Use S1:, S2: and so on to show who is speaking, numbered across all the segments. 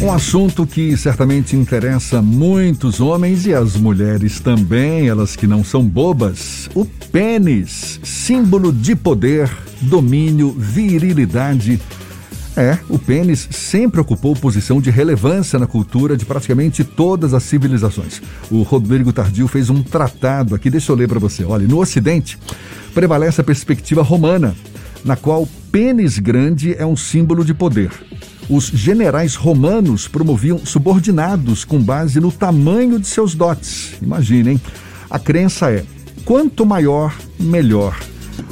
S1: Um assunto que certamente interessa muitos homens e as mulheres também, elas que não são bobas. O pênis, símbolo de poder, domínio, virilidade. É, o pênis sempre ocupou posição de relevância na cultura de praticamente todas as civilizações. O Rodrigo Tardio fez um tratado aqui, deixa eu ler para você. Olha, no Ocidente prevalece a perspectiva romana, na qual pênis grande é um símbolo de poder os generais romanos promoviam subordinados com base no tamanho de seus dotes. Imaginem. A crença é: quanto maior, melhor.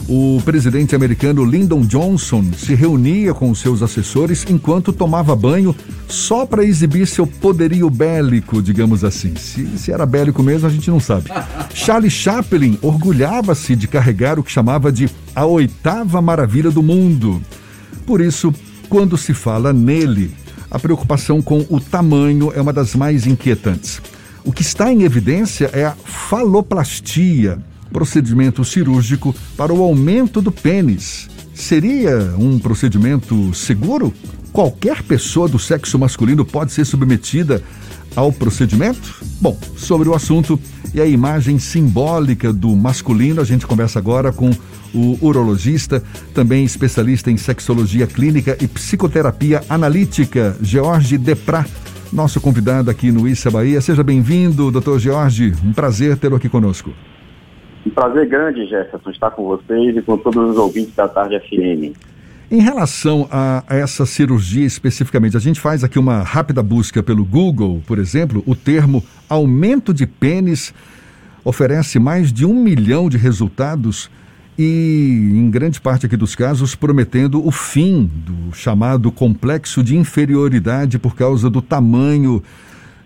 S1: O presidente americano Lyndon Johnson se reunia com seus assessores enquanto tomava banho só para exibir seu poderio bélico, digamos assim. Se, se, era bélico mesmo, a gente não sabe. Charlie Chaplin orgulhava-se de carregar o que chamava de a oitava maravilha do mundo. Por isso, quando se fala nele, a preocupação com o tamanho é uma das mais inquietantes. O que está em evidência é a faloplastia, procedimento cirúrgico para o aumento do pênis. Seria um procedimento seguro? Qualquer pessoa do sexo masculino pode ser submetida ao procedimento? Bom, sobre o assunto e a imagem simbólica do masculino, a gente conversa agora com o urologista, também especialista em sexologia clínica e psicoterapia analítica, George Deprat, nosso convidado aqui no Issa Bahia. Seja bem-vindo, doutor George. Um prazer tê-lo aqui conosco.
S2: Um prazer grande, Jefferson, estar com vocês e com todos os ouvintes da Tarde FM.
S1: Em relação a essa cirurgia especificamente, a gente faz aqui uma rápida busca pelo Google, por exemplo, o termo aumento de pênis oferece mais de um milhão de resultados e, em grande parte aqui dos casos, prometendo o fim do chamado complexo de inferioridade por causa do tamanho,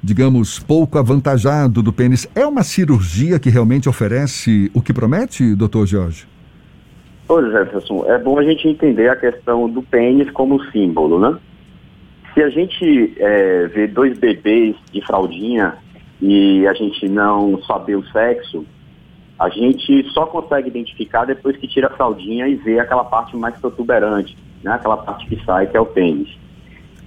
S1: digamos, pouco avantajado do pênis. É uma cirurgia que realmente oferece o que promete, doutor Jorge?
S2: Oi, Jefferson, é bom a gente entender a questão do pênis como símbolo, né? Se a gente é, vê dois bebês de fraldinha e a gente não saber o sexo, a gente só consegue identificar depois que tira a fraldinha e vê aquela parte mais protuberante, né? aquela parte que sai, que é o pênis.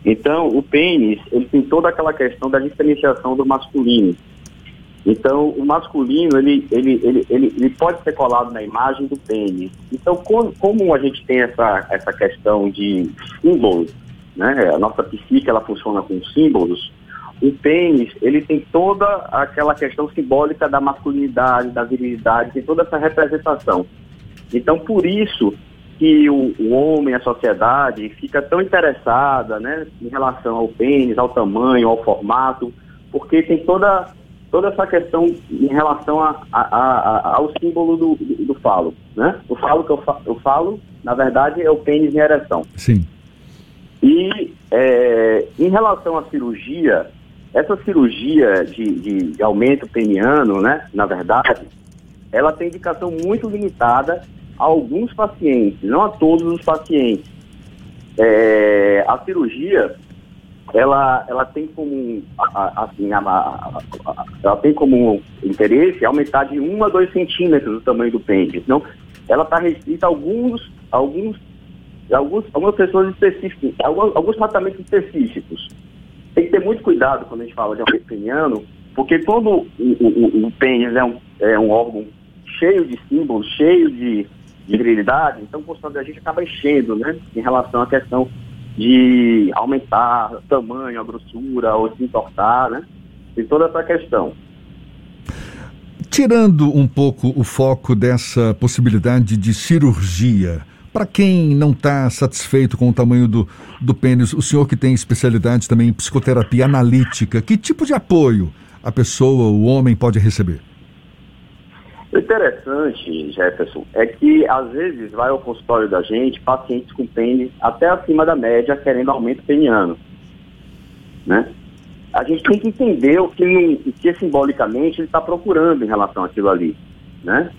S2: Então, o pênis, ele tem toda aquela questão da diferenciação do masculino. Então, o masculino, ele, ele, ele, ele, pode ser colado na imagem do pênis. Então, como, como a gente tem essa, essa questão de símbolos, né? a nossa psique, ela funciona com símbolos, o pênis, ele tem toda aquela questão simbólica da masculinidade, da virilidade, tem toda essa representação. Então, por isso que o, o homem, a sociedade, fica tão interessada né, em relação ao pênis, ao tamanho, ao formato, porque tem toda, toda essa questão em relação a, a, a, ao símbolo do, do, do, falo. Né? O falo que eu, fa, eu falo, na verdade, é o pênis em ereção.
S1: Sim.
S2: E é, em relação à cirurgia, essa cirurgia de, de aumento peniano, né, na verdade, ela tem indicação muito limitada a alguns pacientes, não a todos os pacientes. É, a cirurgia, ela, ela tem como, assim, a, a, a, ela tem como interesse aumentar de 1 a 2 centímetros o tamanho do pênis. Então, ela está restrita a alguns, alguns, alguns, algumas pessoas específicas, alguns, alguns tratamentos específicos tem que ter muito cuidado quando a gente fala de aumento peniano, porque quando o, o, o pênis é um, é um órgão cheio de símbolos, cheio de, de virilidade, então o constante da gente acaba enchendo, né, em relação à questão de aumentar o tamanho, a grossura, ou se entortar, né, tem toda essa questão.
S1: Tirando um pouco o foco dessa possibilidade de cirurgia, para quem não está satisfeito com o tamanho do, do pênis, o senhor que tem especialidade também em psicoterapia analítica, que tipo de apoio a pessoa, o homem, pode receber?
S2: O interessante, Jefferson, é que às vezes vai ao consultório da gente pacientes com pênis até acima da média querendo aumento peniano. Né? A gente tem que entender o que, o que simbolicamente ele está procurando em relação àquilo ali. Né?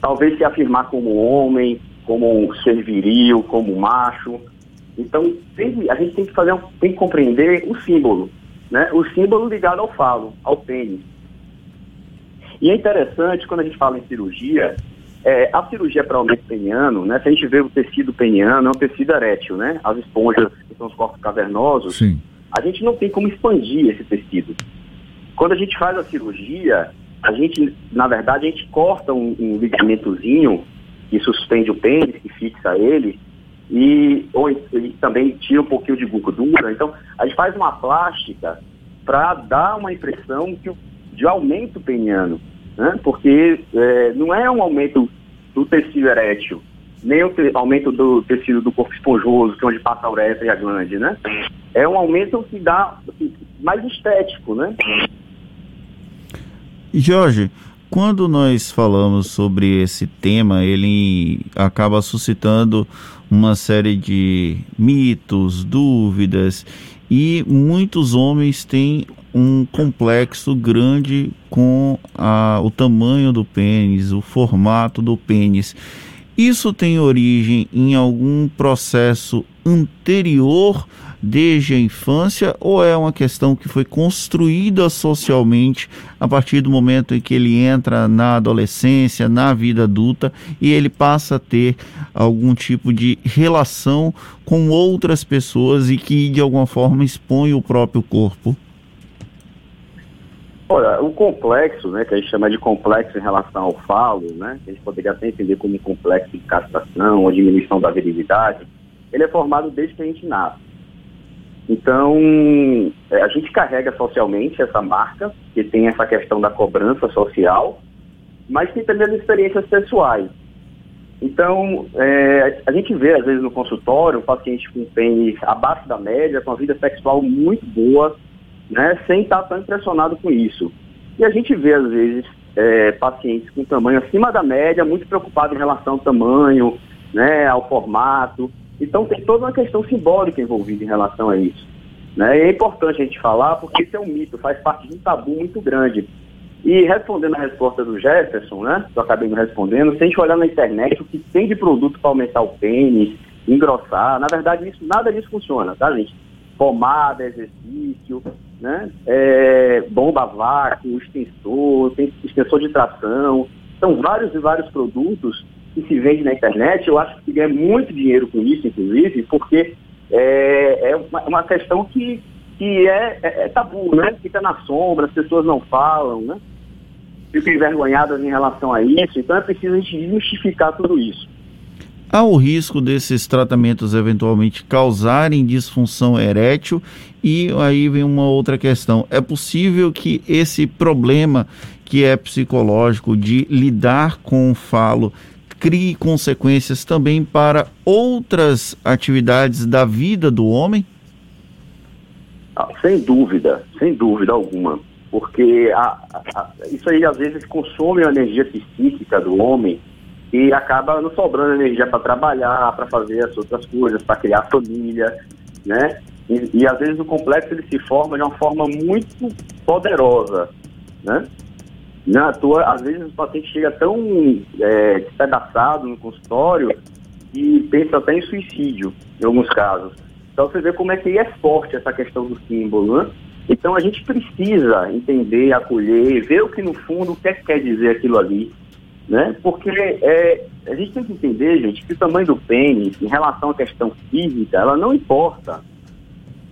S2: Talvez se afirmar como homem, como ser viril, como macho. Então, tem, a gente tem que fazer, tem que compreender o símbolo, né? O símbolo ligado ao falo, ao pênis. E é interessante quando a gente fala em cirurgia, é, a cirurgia para aumento peniano, né? Se a gente vê o tecido peniano, é um tecido erétil, né? As esponjas, que são os corpos cavernosos,
S1: Sim.
S2: a gente não tem como expandir esse tecido. Quando a gente faz a cirurgia, a gente, na verdade, a gente corta um, um ligamentozinho que suspende o pênis, que fixa ele, e, ou, e também tira um pouquinho de gordura. Então, a gente faz uma plástica para dar uma impressão que, de aumento peniano, né? porque é, não é um aumento do tecido erétil, nem o te, aumento do tecido do corpo esponjoso, que é onde passa a uretra e a glande, né? É um aumento que dá assim, mais estético, né?
S3: Jorge, quando nós falamos sobre esse tema, ele acaba suscitando uma série de mitos, dúvidas, e muitos homens têm um complexo grande com a, o tamanho do pênis, o formato do pênis. Isso tem origem em algum processo anterior desde a infância ou é uma questão que foi construída socialmente a partir do momento em que ele entra na adolescência, na vida adulta e ele passa a ter algum tipo de relação com outras pessoas e que de alguma forma expõe o próprio corpo?
S2: Olha, o complexo, né, que a gente chama de complexo em relação ao falo, né, que a gente poderia até entender como complexo de castração ou diminuição da virilidade, ele é formado desde que a gente nasce. Então, é, a gente carrega socialmente essa marca, que tem essa questão da cobrança social, mas tem também as experiências pessoais. Então, é, a gente vê, às vezes, no consultório, um paciente com pênis abaixo da média, com a vida sexual muito boa, né, sem estar tão impressionado com isso. E a gente vê, às vezes, é, pacientes com tamanho acima da média, muito preocupados em relação ao tamanho, né, ao formato. Então tem toda uma questão simbólica envolvida em relação a isso. Né? É importante a gente falar porque isso é um mito, faz parte de um tabu muito grande. E respondendo a resposta do Jefferson, né, que eu acabei me respondendo, se a gente olhar na internet o que tem de produto para aumentar o pênis, engrossar, na verdade isso, nada disso funciona, tá gente? Pomada, exercício, né? É, bomba vácuo, extensor, tem extensor de tração, são vários e vários produtos que se vende na internet, eu acho que ganha muito dinheiro com isso, inclusive, porque é, é uma, uma, questão que, que é, é, é, tabu, né? Fica na sombra, as pessoas não falam, né? Ficam envergonhadas em relação a isso, então é preciso a gente desmistificar tudo isso.
S3: Há o risco desses tratamentos eventualmente causarem disfunção erétil e aí vem uma outra questão. É possível que esse problema que é psicológico de lidar com o falo crie consequências também para outras atividades da vida do homem?
S2: Ah, sem dúvida, sem dúvida alguma. Porque a, a, isso aí às vezes consome a energia psíquica do homem e acaba não sobrando energia para trabalhar, para fazer as outras coisas, para criar família, né? E, e, às vezes o complexo ele se forma de uma forma muito poderosa, né? Não à toa, às vezes o paciente chega tão é, despedaçado no consultório e pensa até em suicídio, em alguns casos. Então você vê como é que é forte essa questão do símbolo, né? Então a gente precisa entender, acolher, ver o que no fundo, o é que quer dizer aquilo ali, né? Porque é, a gente tem que entender, gente, que o tamanho do pênis, em relação à questão física, ela não importa.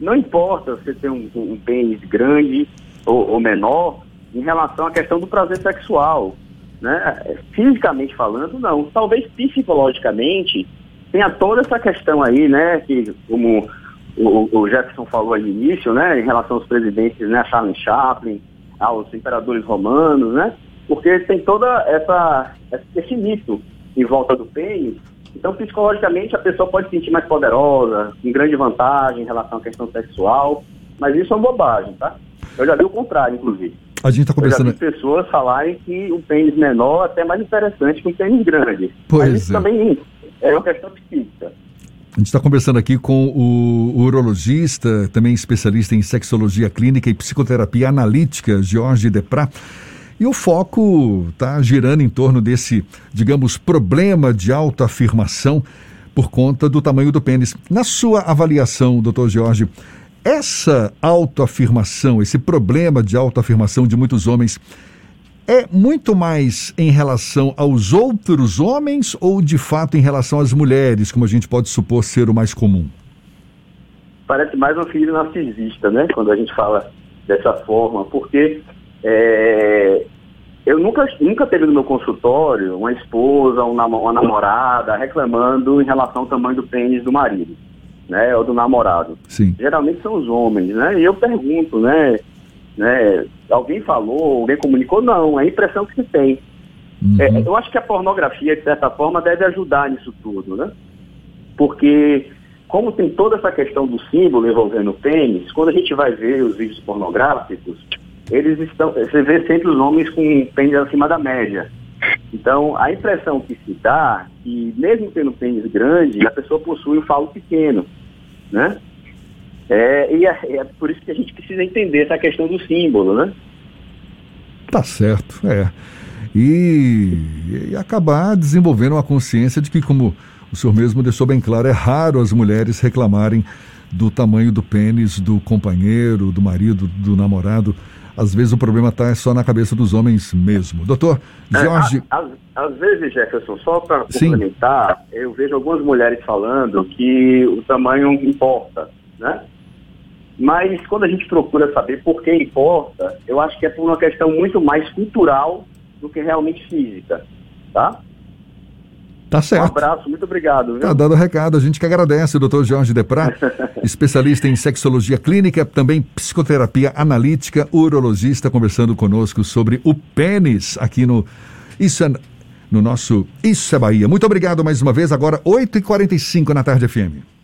S2: Não importa você ter um, um pênis grande ou, ou menor, em relação à questão do prazer sexual. Né? Fisicamente falando, não. Talvez psicologicamente tenha toda essa questão aí, né? Que como o, o Jefferson falou aí no início, né? Em relação aos presidentes, né? Charles Chaplin, aos imperadores romanos, né? Porque tem toda essa esse mito em volta do pênis. Então, psicologicamente, a pessoa pode se sentir mais poderosa, com grande vantagem em relação à questão sexual, mas isso é uma bobagem, tá? Eu já vi o contrário, inclusive.
S1: A gente está conversando. Eu
S2: já vi pessoas falarem que o pênis menor é até mais interessante que o pênis grande.
S1: Pois
S2: Mas isso
S1: é.
S2: também é uma questão psíquica.
S1: A gente está conversando aqui com o urologista, também especialista em sexologia clínica e psicoterapia analítica, Jorge Deprat. E o foco está girando em torno desse, digamos, problema de autoafirmação por conta do tamanho do pênis. Na sua avaliação, doutor Jorge, essa autoafirmação, esse problema de autoafirmação de muitos homens, é muito mais em relação aos outros homens ou de fato em relação às mulheres, como a gente pode supor ser o mais comum?
S2: parece mais uma filha narcisista, né? Quando a gente fala dessa forma, porque é, eu nunca, nunca teve no meu consultório uma esposa, uma namorada reclamando em relação ao tamanho do pênis do marido, né? Ou do namorado.
S1: Sim.
S2: Geralmente são os homens, né? E eu pergunto, né? né alguém falou, alguém comunicou? Não, é a impressão que se tem. Uhum. É, eu acho que a pornografia, de certa forma, deve ajudar nisso tudo, né? Porque, como tem toda essa questão do símbolo envolvendo o pênis, quando a gente vai ver os vídeos pornográficos, eles estão, você vê sempre os homens com pênis acima da média. Então, a impressão que se dá, que mesmo tendo pênis grande, a pessoa possui um falo pequeno, né? É, e é, é, por isso que a gente precisa entender essa questão do símbolo, né?
S1: Tá certo, é. E, e acabar desenvolvendo uma consciência de que, como o senhor mesmo deixou bem claro, é raro as mulheres reclamarem do tamanho do pênis do companheiro, do marido, do namorado. Às vezes o problema está só na cabeça dos homens mesmo. Doutor é, Jorge.
S2: É, às, às, vezes, Jefferson, só para complementar, eu vejo algumas mulheres falando que o tamanho importa, né? Mas quando a gente procura saber por que importa, eu acho que é por uma questão muito mais cultural do que realmente física, tá?
S1: Tá certo. Um
S2: abraço, muito obrigado. Viu?
S1: Tá dado o recado, a gente que agradece, o doutor Jorge Deprat, especialista em sexologia clínica, também psicoterapia analítica, urologista, conversando conosco sobre o pênis aqui no Isso é, no nosso Isso é Bahia. Muito obrigado mais uma vez, agora 8h45 na tarde FM.